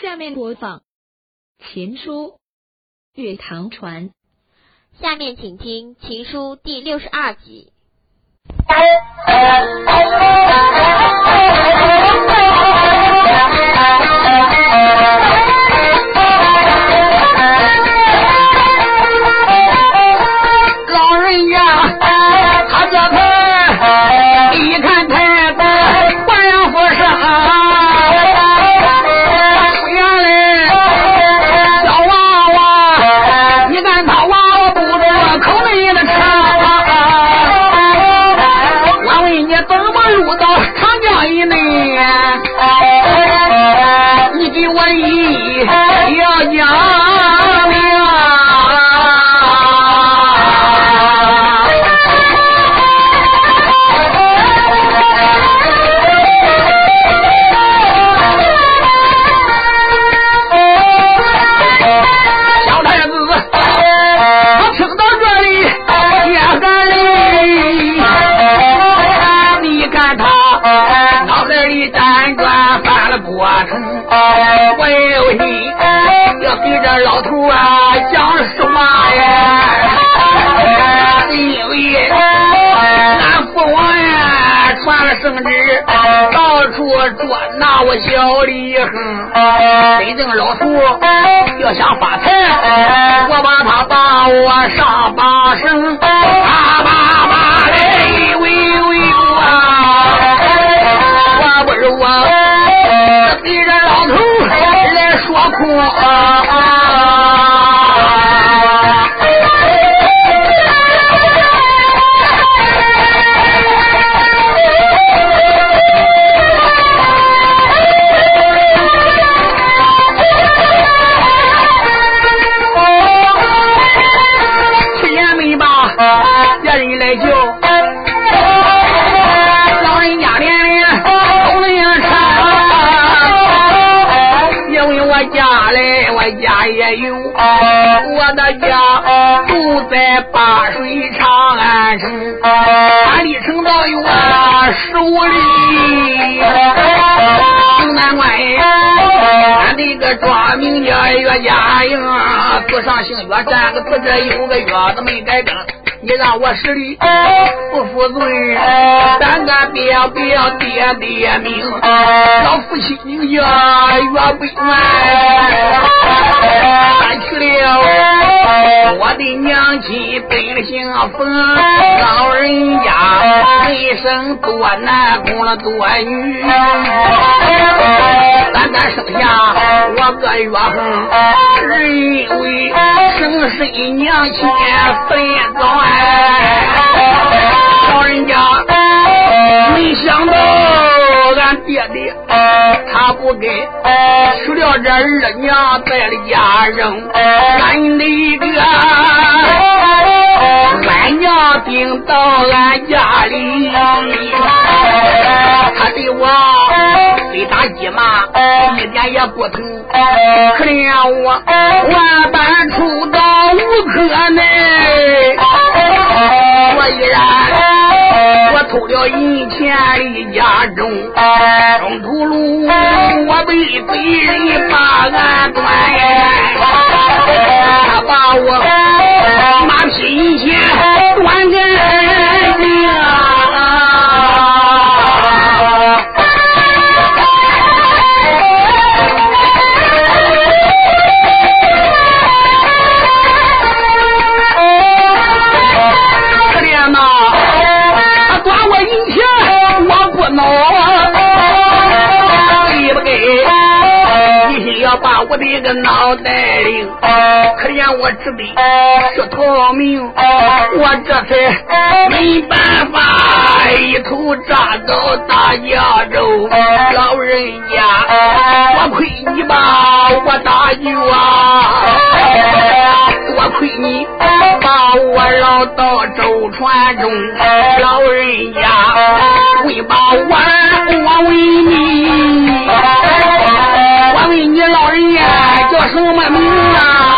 下面播放《情书》月堂传。下面请听《情书》第六十二集。یار 这老头啊，讲什么呀？有一俺父王呀，传了圣旨，到处捉拿我小李哼。真正老头要想发财，我把他把我上八生，他把啪来，喂喂喂啊！我不如我给这老头。来说在八水长安城，安离城道有十五里。难怪俺这个庄名叫岳家营，字上姓岳，占个字这有个月子没改更。你让我实力不服尊，咱个别不要爹爹命，老父亲叫岳不远，搬去了我的娘亲本姓冯，老人家一生多男供了多女，单单生下我个岳恒，是因为生身娘亲分早哎。老人家，没想到俺爹爹他不给，娶了这二娘在了家扔，俺那个俺娘顶到俺家里，他对我非打一骂，一点也不疼，可怜我万般出到无可奈。我依然，偷了银钱离家中，中途路我被贼人把俺端，他把我马匹银钱端给个脑袋里，可怜我只得是逃命，我这才没办法一头扎到大江州。老人家，多亏你把我搭救啊！多亏你把我捞到舟船中，老人家为把我我为你。问你老人家叫什么名啊？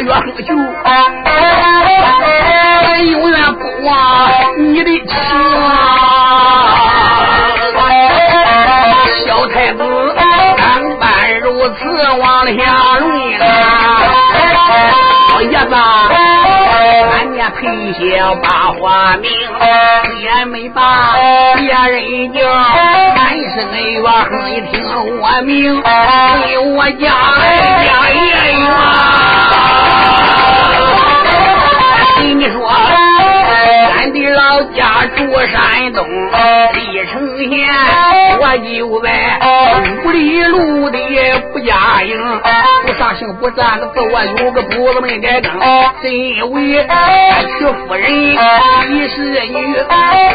越横秀，俺永远不忘你的情下论啊！老爷子，俺家配小把花名，也没把别人叫，俺是恩怨哼一听我名，对我家家爷老家住山东历城县，我就在五里路的不家营，不上姓不站的字，我有个不子没改更。因为娶夫人李氏女，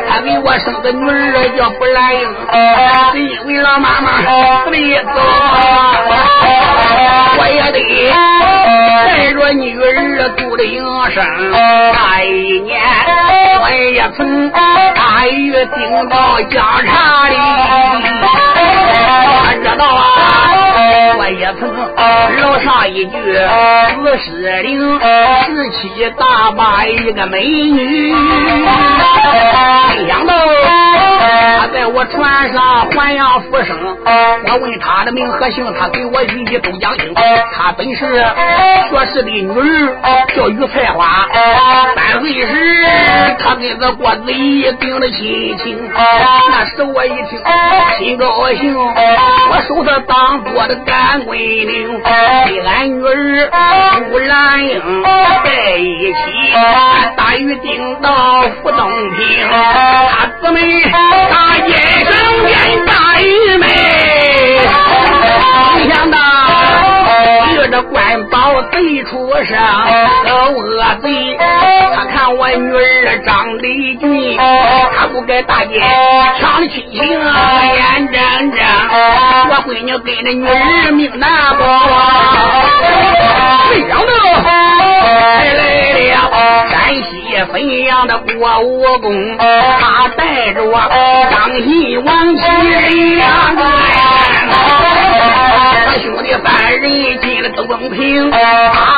他给我生个女儿叫不兰英，是因为老妈妈死的早，我也得带着女儿读的营生。那一年。我也曾大月顶到江茶里，我知道啊，我也曾楼上一句四十零，十七大把一个美女，没想到他在我船上还阳复生。我问他的名和姓，他给我一一都讲清。他本是学士的女儿，叫于菜花，三岁时。他跟这郭子仪定了亲情，那时我一听心高兴，我收他当做的干闺女，跟俺女儿吴兰英在一起，大雨顶到福东平，他姊妹大街上见大雨梅，没想到遇着官宝贼出生，恶贼。看我女儿长得俊，他不该大街抢了亲情眼睁睁，我闺女跟着女儿命难保。没想到还来了山西汾阳的郭武功，他带着我张西王七两个，我兄弟三人进了东平，打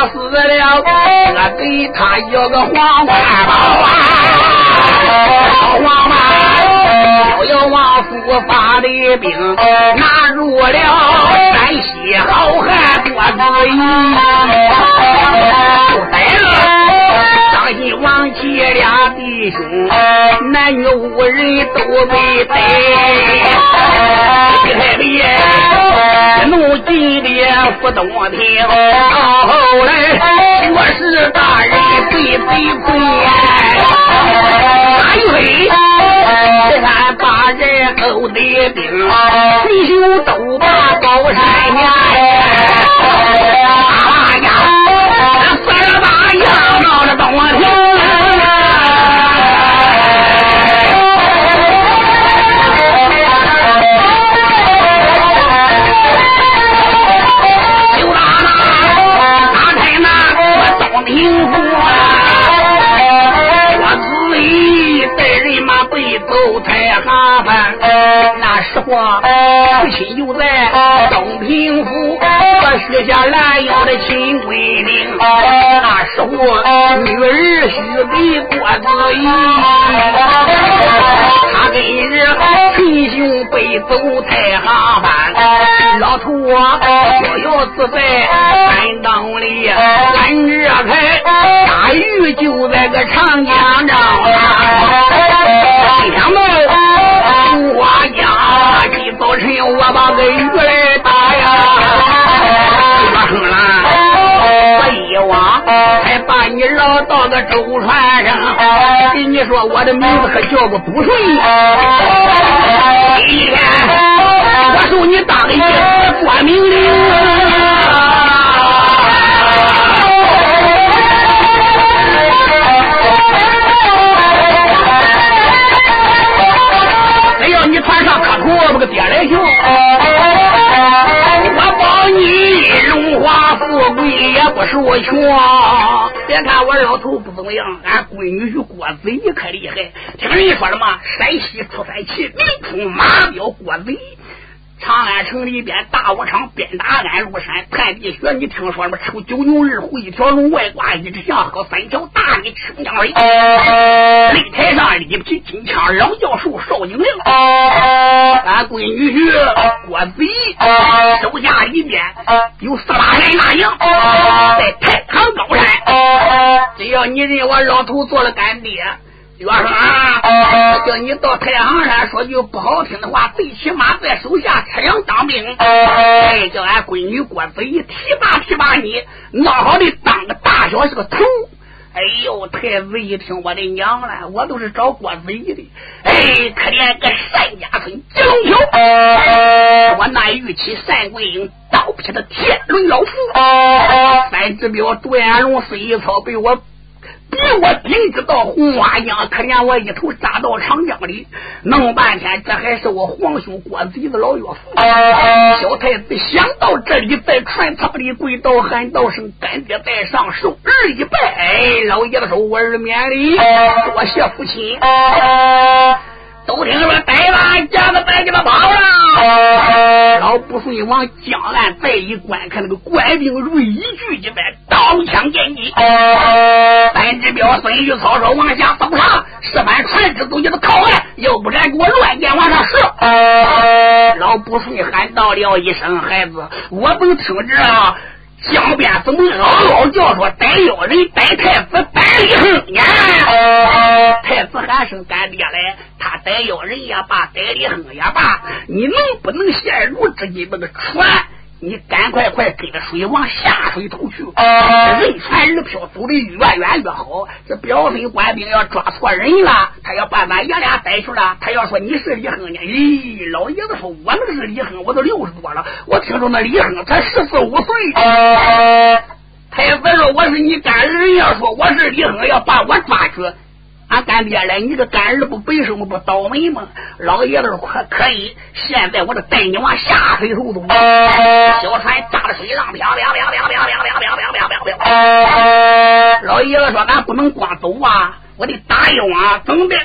死了，我给他要个黄花。宝啊，王八逍遥王府发的兵，拿入了山西好汉郭子仪，就逮了张西王齐俩弟兄，男女五人都被逮。厉害的，一怒进的不动听，到后来我是大人最悲催。大雨飞，这山把人勾的兵，弟兄都把高山下。哎呀，三十八样闹着东听。那时候父亲就在东平府，我许下兰英的亲闺女。那时候女儿许给郭子仪，他跟着亲兄背走太行山，老头啊逍遥自在山当里，俺这才大鱼就在个长江上，想到。我家今早晨我把个鱼来打呀，我生了，我一往还把你捞到个舟船上，跟你说我的名字可叫个不顺，今天我受你当爷做命令。我不个爹来行，我保你荣华富贵也不受穷。别看我老头不怎么样，俺闺女是郭子仪可厉害。听人说了吗，山西出三奇，名出马彪郭子仪。长安城里边，大武昌鞭打安禄山，探地穴。你听说什么？抽九牛二虎一条龙，外挂一只象，和三条大米清江水。擂台上立起金枪老教授邵景亮，俺闺女婿郭子仪手下里边有四八来大将，在太行高山。只要你认我老头做了干爹。岳生啊，叫你到太行山，说句不好听的话，最起码在手下吃粮当兵。哎，叫俺闺女郭子仪提拔提拔你，闹好的当个大小是个头。哎呦，太子一听我的娘了，我都是找郭子仪的。哎，可怜个单家村金龙桥，我那玉器单桂英刀劈的天伦老夫，三只表杜延龙孙一操被我。比我顶知道红花江，可怜我一头扎到长江里，弄半天，这还是我皇兄郭子仪的老岳父。小太子想到这里，在船舱里跪倒喊道声：“干爹在上，受儿一拜。”老爷子说：“我儿免礼，多谢父亲。”都听说逮完夹子带你们跑了，老不顺往江岸再一观看，那个官兵如一聚一般，刀枪剑戟。三只镖孙玉草说往下走上，十班船只都给他靠岸，又不敢给我乱箭往上射。老不顺喊道了一声：“孩子，我都听着。”江边怎么嗷嗷叫说逮妖人逮太子逮李亨呀？太子喊声干爹来，他逮妖人也罢，逮李亨也罢，你能不能陷入这一那个船？你赶快快跟着水往下水头去，人船人漂走的越远越好。这表孙官兵要抓错人了，他要把咱爷俩逮去了。他要说你是李亨呢？咦，老爷子说我那是李亨，我都六十多了。我听说那李亨才十四五岁。太子说我是你干儿，人要说我是李亨，要把我抓去。俺干爹嘞，你个干儿不背什么不倒霉吗？老爷子说可可以，现在我就带你往下水头走。小船炸的水浪飘飘飘飘飘飘飘飘飘飘飘飘。老爷子说俺不能光走啊，我得打一网，怎么的？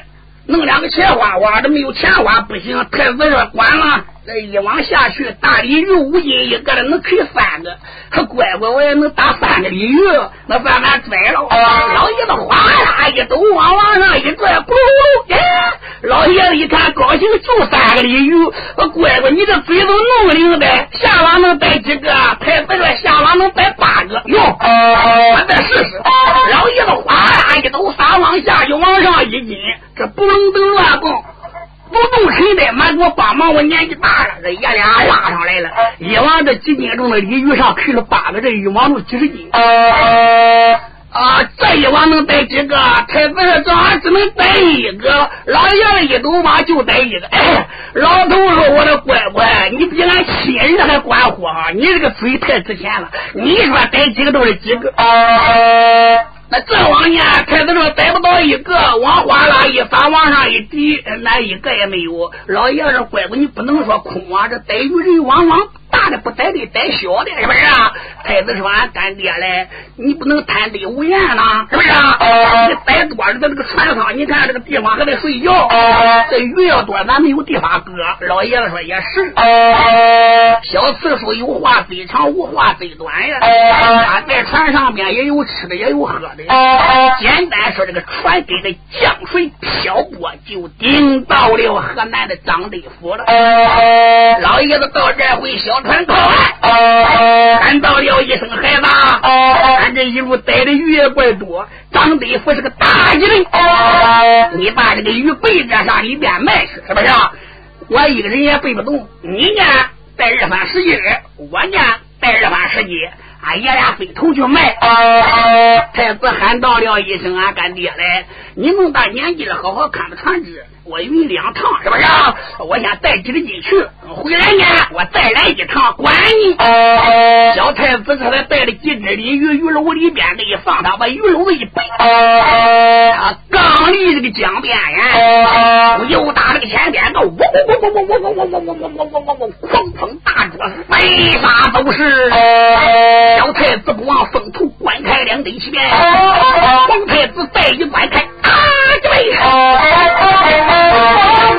弄两个钱花花这，没有钱花不行。太子说管了。这一往下去，大鲤鱼五斤一个的，能啃三个。可乖乖，我也能打三个鲤鱼，那算俺拽了。老爷子哗啦一抖，往往上一拽，咕噜噜。老爷子一看高兴，就三个鲤鱼。我乖乖，你这嘴都弄灵的，下网能逮几个？太子说下网能逮八个。哟，我再试试。老爷子哗啦一抖，撒往下就往上一紧，这不能等乱蹦。不动谁的，妈给我帮忙！我年纪大了，这爷俩拉上来了，一网这几斤重的鲤鱼上去了八个，这一网都几十斤。啊，这一网能逮几个？太子说：“这俺只能逮一个。”老爷子一走马就逮一个。哎，老头说：“我的乖乖，你比俺亲人还管乎啊！你这个嘴太值钱了。你说逮几个都是几个。”那这往年？太子说逮不到一个，往花篮一撒，往上一提，那一个也没有。老爷子说：“乖乖，你不能说空啊，这逮鱼人往往。”大的不逮的，逮小的，是不是啊？太子说：“俺干爹嘞，你不能贪得无厌呐，是不是啊？你逮多了，在这个船上，你看这个地方还得睡觉。这鱼要多，咱没有地方搁。”老爷子说：“也是。”小次叔有话最长，无话最短呀。他在船上面也有吃的，也有喝的。简单说，这个船跟着江水漂泊，就顶到了河南的张德府了。老爷子到这回小。船靠岸，喊到了一声：“孩子，俺这一路逮的鱼也怪多。张德福是个大吉人，你把这个鱼背着上里边卖去，是不是？我一个人也背不动。你呢，带二三十斤，我呢，带二三十斤，俺爷俩分头去卖。”太子喊到了一声：“俺干爹来，你那么大年纪了，好好看着船只。”我运两趟，是不是？我先带几个进去，回来呢，我再来一趟，管你。小太子这才带了几只鲤鱼，鱼篓里边这一放，他把鱼篓子一背，啊刚离这个江边呀，又打这个前边，个嗡嗡嗡嗡嗡嗡嗡嗡嗡嗡嗡嗡嗡嗡嗡，狂风大作，飞沙都是。小太子不忘风头，观开两对旗边，皇太子再一观开，啊，这 Música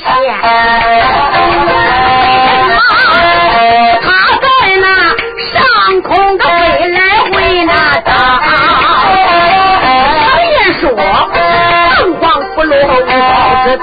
来出现？他在那上空的飞来回那打。常言说，凤凰不落无宝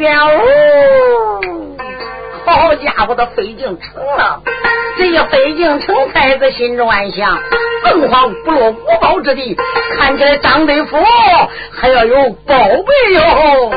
边哦，好家伙，的飞进城了！这一飞进城，才子心中暗想：凤凰不落五宝之地，看起来张德福还要有宝贝哟。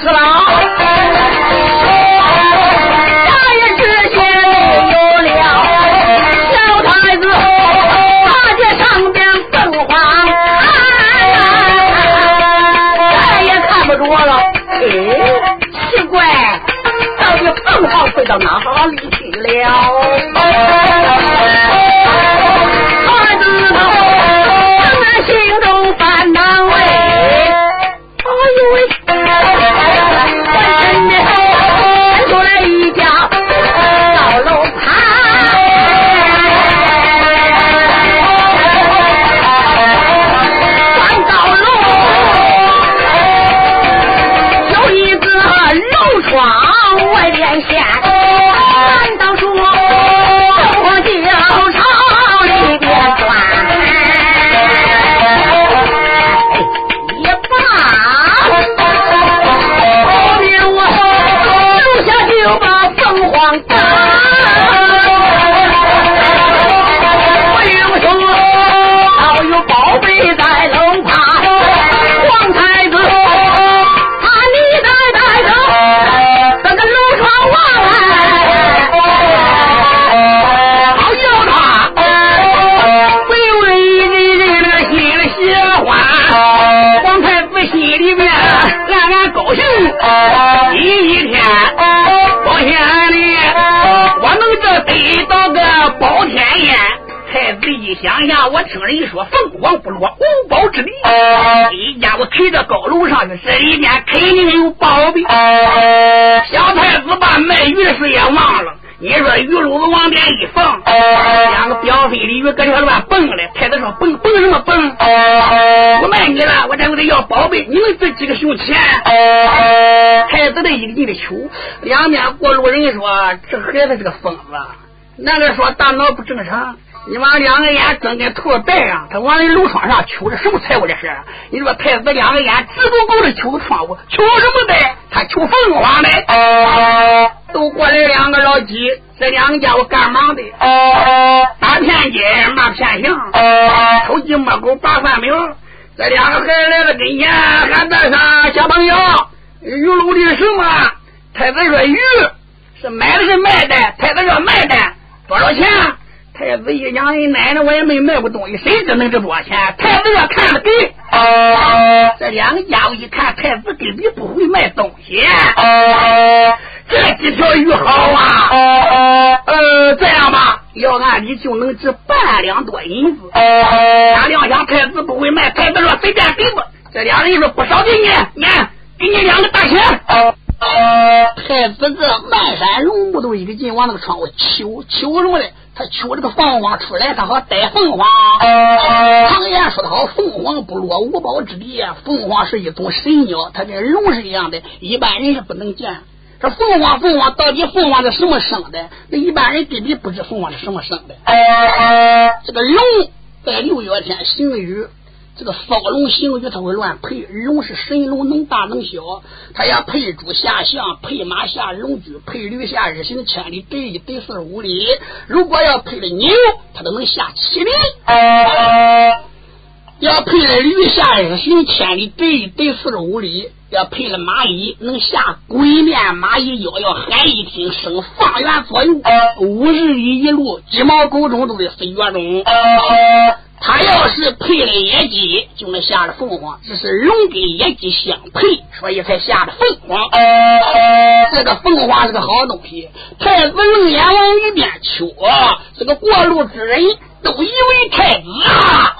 想想，我听人一说凤凰不落五宝之地，一家我推到高楼上去，这里面肯定有宝贝。小太子把卖鱼的事也忘了。你说鱼篓子往边一放，两个表飞的鱼搁这乱蹦嘞。太子说蹦蹦什么蹦？我卖你了，我这我得要宝贝。你们这几个熊钱？太子的一个劲的求，两边过路人说这孩子是个疯子，那个说大脑不正常。你往两个眼睁跟兔子戴上，他往那楼窗上瞅，这什么财物这是？你说太子两个眼直勾勾的求窗户，瞅什么的？他瞅凤凰的。都过来两个老鸡，这两个家伙干忙的？打偏金，骂骗象，偷鸡摸狗，拔饭苗。这两个孩子来了跟前，喊大声：“小朋友，鱼篓里什么？太子说鱼是买的是卖的，太子说卖的多少钱？太子爷、娘人奶奶我也没卖过东西，谁知能值多少钱？太子爷看着给。这两个家伙一看，太子根本不会卖东西。这几条鱼好啊！呃，这样吧，要按理就能值半两多银子。俺亮想太子不会卖，太子说随便给吧。这两人说不少给你，你给你两个大钱。太子这漫山龙目都一个劲往那个窗户求求什么嘞？他取这个凤凰出来，他好逮凤凰。常言说的好，凤凰不落五宝之地。凤凰是一种神鸟，它跟龙是一样的，一般人是不能见。这凤凰，凤凰到底凤凰是什么生的？那一般人根本不知凤凰是什么生的。这个龙在六月天行雨，这个骚龙行雨，它会乱配。龙是神龙，能大能小，它要配猪下象，配马下龙驹，配驴下日行千里，得一得四十五里。如果要配了牛，它都能下七里。要配了驴下日行千里，得一得四十五里。要配了蚂蚁，能下鬼面蚂蚁腰，要喊一听，生方圆左右五十里一路，鸡毛狗中都得飞跃中。他要是配了野鸡，就能下了凤凰。这是龙跟野鸡相配，所以才下的凤凰。这个凤凰是个好东西。太子龙眼王一边求，这个过路之人。都以为太子啊，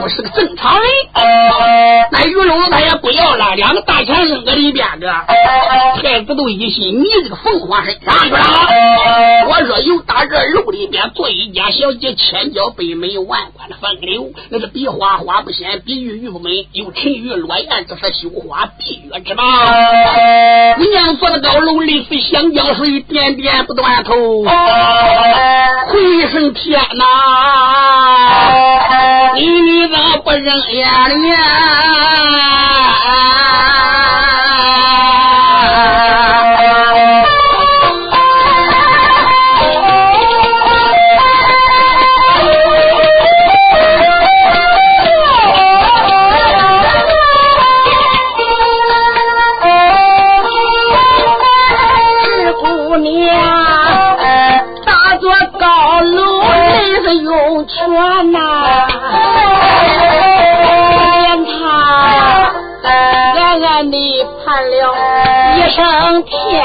不是个正常人。那玉龙他也不要了，两个大钱扔在里边的。太子都一心你这个凤凰身上去了。我若有打这楼里边做一家小姐，千娇百媚，万贯的风流，那是比花花不鲜，比玉玉不美，有沉鱼落雁，这是绣花闭月之貌。你娘坐在高楼，里，是香江水，点点不断头。回声天哪！啊！你怎么不睁眼了？喊了一声天。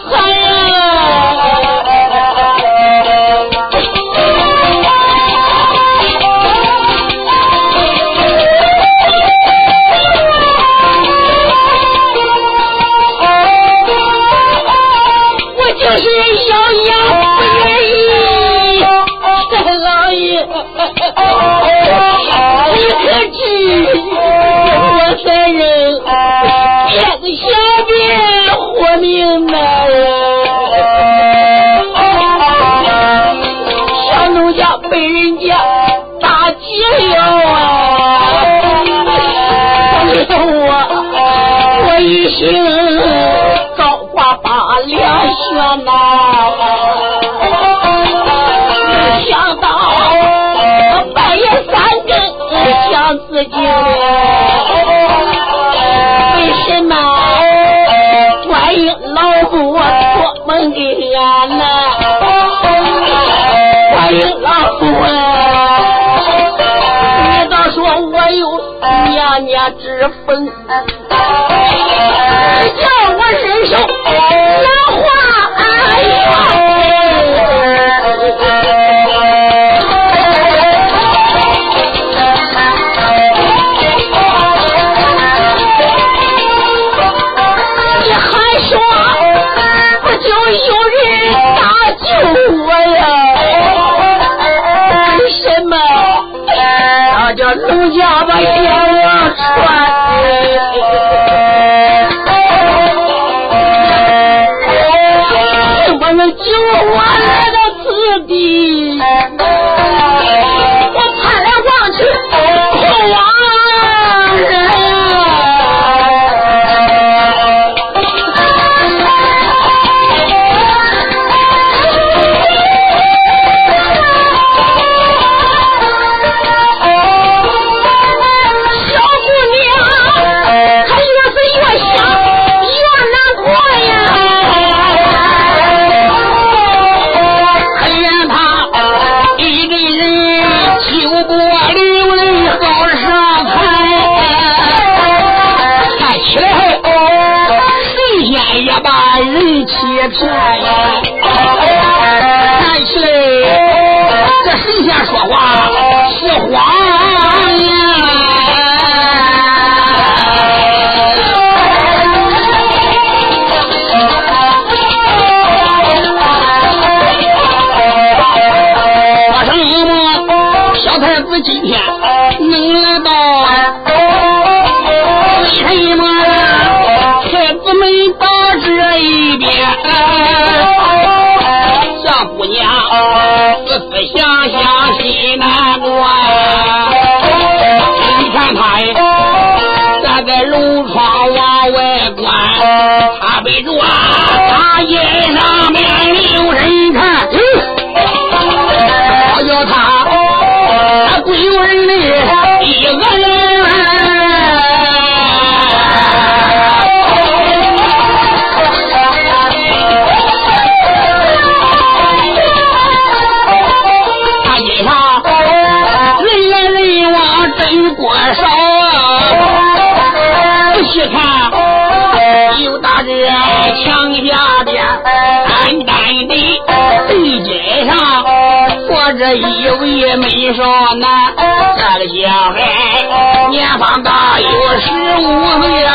一心。学呐，想到半夜三更想自己，为什么观音老母托梦给俺呢？观音老母你倒说我有娘娘之风。农家把小我传。救我来到此地，啊！仔细看，有大这墙下边单单的地阶上坐着一位美少男，这个小孩年方大有十五岁啊！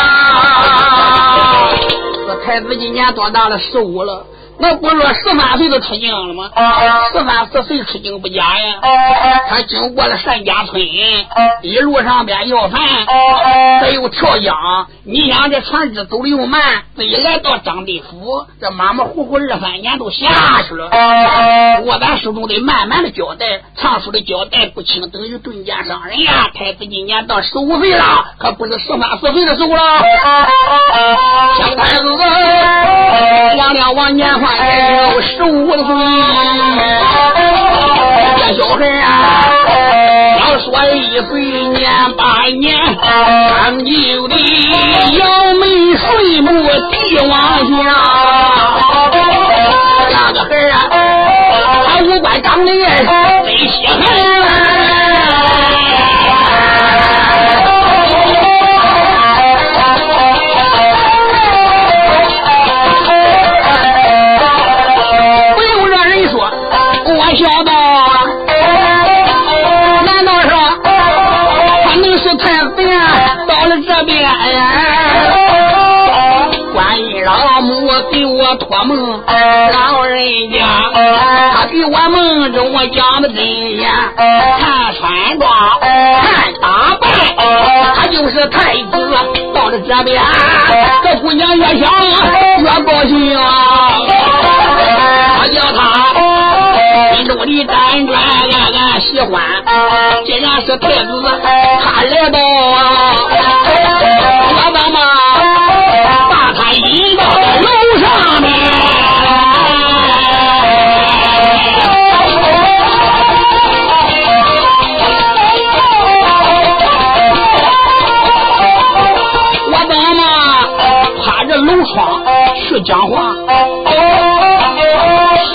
这太子今年多大了？十五了。那不是说十三岁就出京了吗？十三四岁出京不假呀。他经过了单家村，一路上边要饭，再又跳江。你想这船只走的又慢，这一来到张地府，这马马虎虎二三年都下去了。我咱书中得慢慢的交代，唱书的交代不清，等于顿见伤人呀。太子今年到十五岁了，可不是十三四岁的时候了。小太子，亮亮王年换有十五岁，这小孩啊，要说一岁年八年，长久的摇眉睡目地往下，那个孩啊，他五官长得也真稀罕。我托梦，老人家他给我梦中我讲的真呀，看穿装，看打扮，他就是太子。到了这边，这姑娘越想越高兴啊，我叫他心中的辗转暗暗喜欢。既然是太子，他来到啊，我怎么把他一到楼上面，我妈妈趴着楼窗去讲话？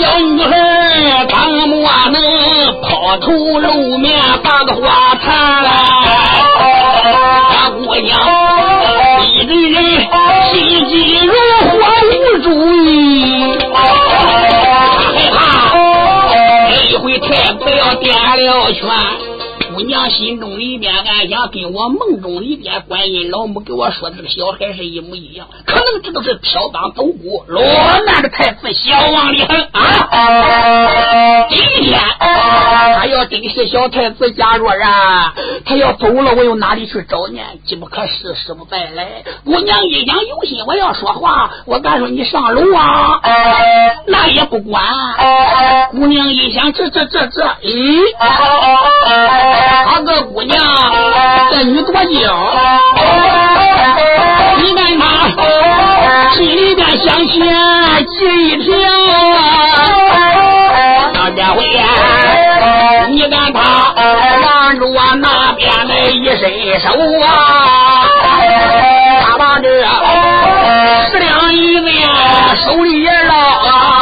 小女孩怎么能抛头露面把个花谈了？大姑娘一对对。心急如火无主意，害怕这一回太不要点了拳。姑娘心中里面暗想，跟我梦中里边观音老母给我说的这个小孩是一模一样，可能这都是飘荡走骨，落难的太子小王的很啊！今天他要真是小太子假若然，他要走了，我又哪里去找呢？机不可失，失不再来。姑娘一想有心，我要说话，我敢说你上楼啊，那也不管。姑娘一想，这这这这，咦？他个姑娘，这女多娇，你看他心里边想钱急一条啊！这回呀，你看他拦住我那边的一伸手啊，他把这十两银子手里也捞啊。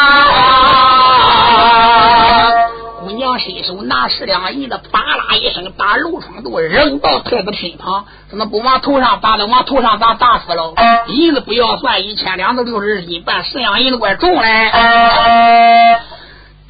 伸手拿十两银子，啪啦一声打楼窗都扔到太子身旁，怎么不往头上打的？往头上打打死了。银子不要算，一千两都六十斤半，十两银子怪重嘞。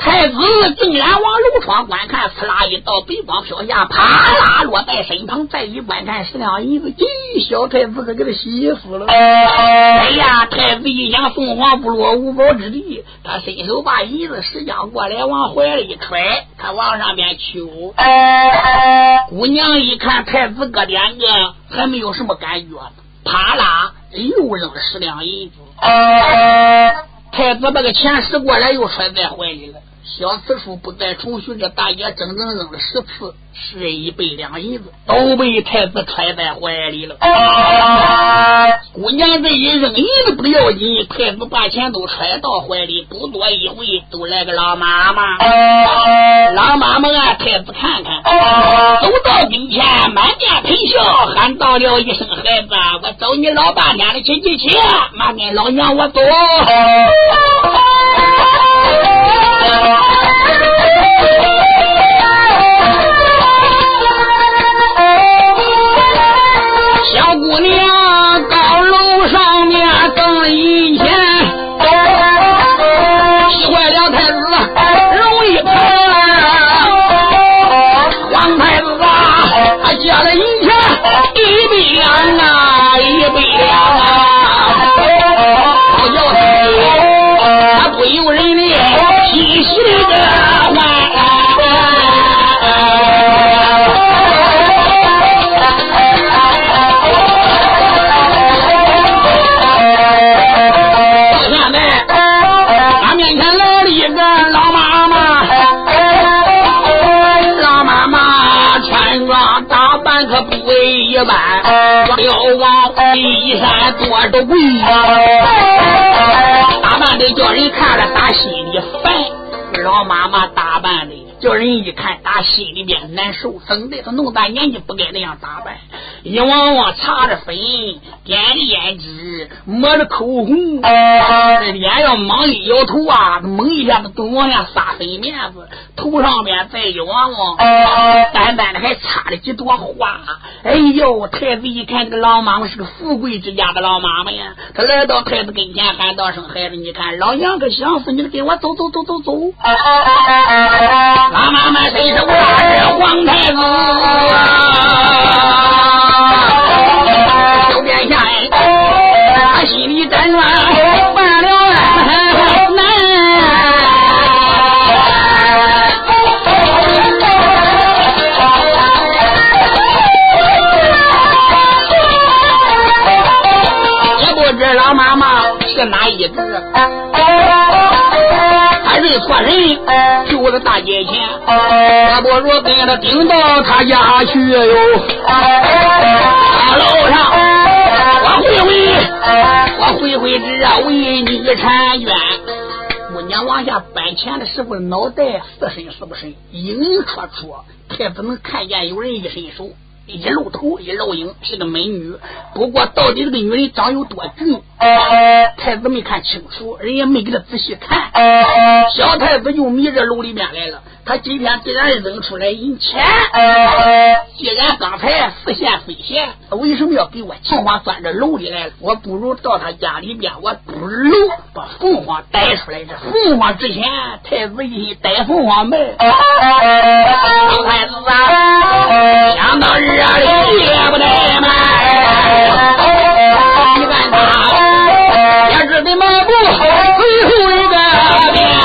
太子竟然往楼窗观看，呲啦一道白光飘下，啪啦落在身旁。再一观看，十两银子，咦，小太子可给他喜死了。哎呀，太子一想凤凰不落无宝之地，他伸手把银子拾将过来，往怀里揣，他往上边求。姑娘一看太子哥两个还没有什么感觉，啪啦又扔十两银子。太子把个钱拾过来，又揣在怀里了。小次数不再重续，这大爷整整扔了十次，是一百两银子都被太子揣在怀里了。姑娘这一扔银子不要紧，太子把钱都揣到怀里，不多一会都来个老妈妈。老妈妈啊，太子看看，走到跟前，满面陪笑，喊道了一声：“孩子，我找你老半天了，去去去，妈跟老娘我走。”啊，小姑娘，高楼上面挣了一百两啊，一百两一山多着跪，打扮的叫人看了打心里烦。老妈妈打扮的。叫人一看，打心里边难受。怎的？他弄大年纪不该那样打扮。一往往擦着粉，点着胭脂，抹着口红，这脸要猛一摇头啊，猛一下子都往下撒粉面子。头上边再一往往，单单的还插了几朵花。哎呦，太子一看这个老妈妈是个富贵之家的老妈妈呀，他来到太子跟前喊道声：“孩子，你看老娘可想死你了，跟我走走走走走。”老妈俺们伸是我着皇太子，九殿下哎，心里真乱，也不知老妈妈是哪一只？他认错人，就是大街前，我不如跟他顶到他家去哟。大楼上，我回回，我回回只为女婵娟。姑娘往下搬钱的时候，脑袋是深是不深，隐隐绰绰，太子能看见有人一伸手。一露头一露影是个美女，不过到底这个女人长有多俊，太子没看清楚，人也没给他仔细看。小太子就迷这楼里面来了。他今天既然扔出来银钱，既然刚才似线非线，为什么要给我凤凰钻这楼里来了？我不如到他家里边，我堵楼把凤凰逮出来。这凤凰之前，太子一逮凤凰门，小太子啊，想到日里也不怠慢，他也是得迈步最后一个变。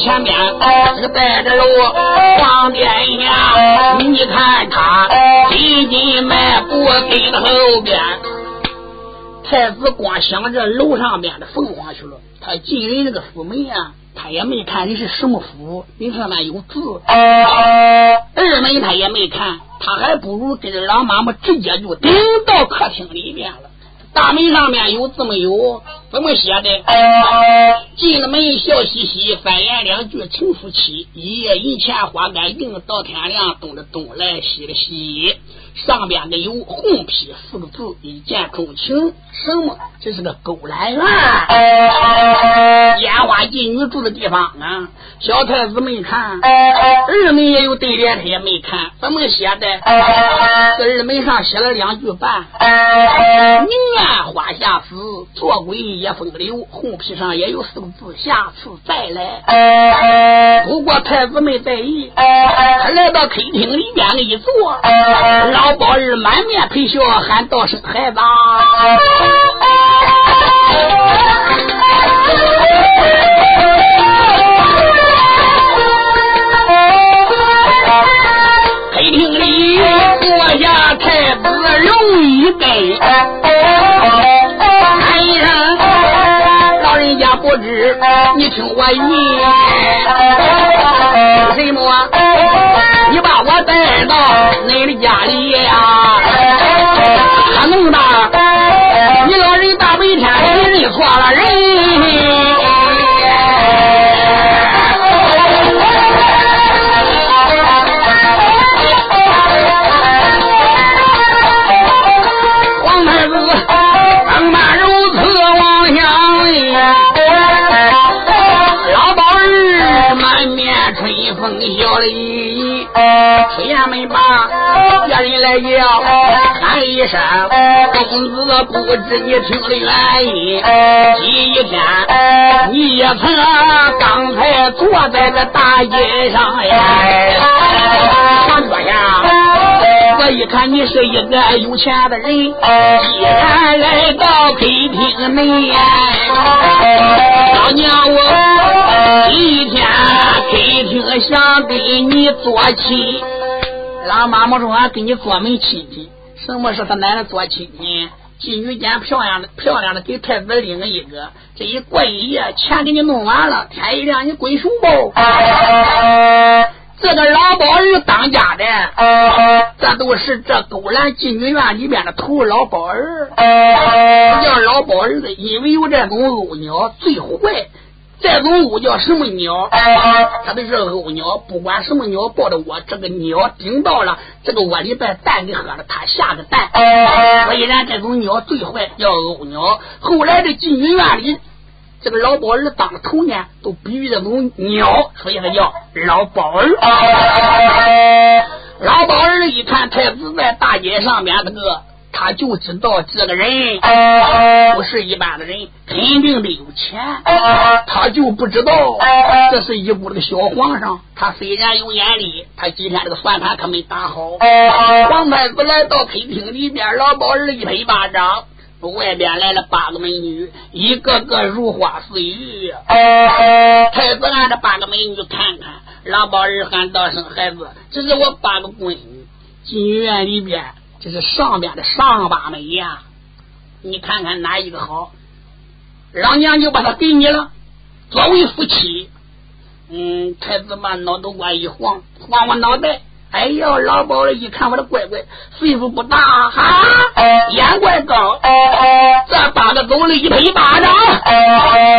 前边这个带着路，王殿下，你看他紧紧迈步跟到后边。太子光想着楼上边的凤凰去了，他进人那个府门啊，他也没看你是什么府，你上面有字。二门他也没看，他还不如跟着老妈妈直接就顶到客厅里面了。大门上面有字没有？怎么写的？进了门，笑嘻嘻，反言两句，成夫妻，一夜银钱花干净，到天亮，东的东来西的西。上边的有红批四个字，一见钟情。什么？这是个勾栏院，烟花妓女住的地方啊！小太子没看，二门也有对联，他也没看。怎么写的？这二门上写了两句半：宁愿花下死，做鬼也风流。红皮上也有四个字：下次再来。不过太子没在意，他来到客厅里边一坐，老包儿满面陪笑，喊道声：“孩子。” 黑厅里坐下太子容一根，喊一声老人家不知，你听我云，什么？到你的家里呀、啊，他弄的你老人大白天认错了人。一声，公子不知你听的原因。今天你也曾刚才坐在这大街上呀，上桌下，我一看你是一个有钱的人，既然来到客厅内，老娘我一天客厅想给你做亲。老妈妈说：“俺给你做门亲戚。什么是他奶奶做亲戚？妓女间漂亮的漂亮的，给太子领了一个。这一过一夜，钱给你弄完了，天一亮你归属不？这个老包儿当家的，这都是这勾栏妓女院里边的头老包儿。叫老包儿子，因为有这种鸥鸟最坏。”这种鸟叫什么鸟？它都是鸥鸟，不管什么鸟抱着窝，这个鸟顶到了这个窝里边，蛋给喝了，它下个蛋。所以然这种鸟最坏，叫鸥鸟。后来的妓女院里，这个老鸨儿当头呢，都比喻这种鸟，所以它叫老鸨儿。老鸨儿一看太子在大街上面，这个他就知道这个人不是一般的人，肯定得有钱。他就不知道这是一部这个小皇上。他虽然有眼力，他今天这个算盘可没打好。皇太子来到客厅里边，老鸨儿一拍巴掌，外边来了八个美女，一个个如花似玉。太子按着八个美女看看，老鸨儿喊道声：“孩子，这是我八个闺女，进院里边。”这是上边的上八美呀，你看看哪一个好，老娘就把它给你了，作为夫妻。嗯，太子把脑袋瓜一晃，晃晃脑袋。哎呦，老鸨子一看我的乖乖，岁数不大哈，眼怪高。这八个走了一拍巴掌，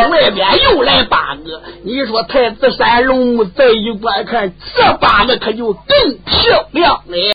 外边又来八个。你说太子山龙再一观看，这八个可就更漂亮了。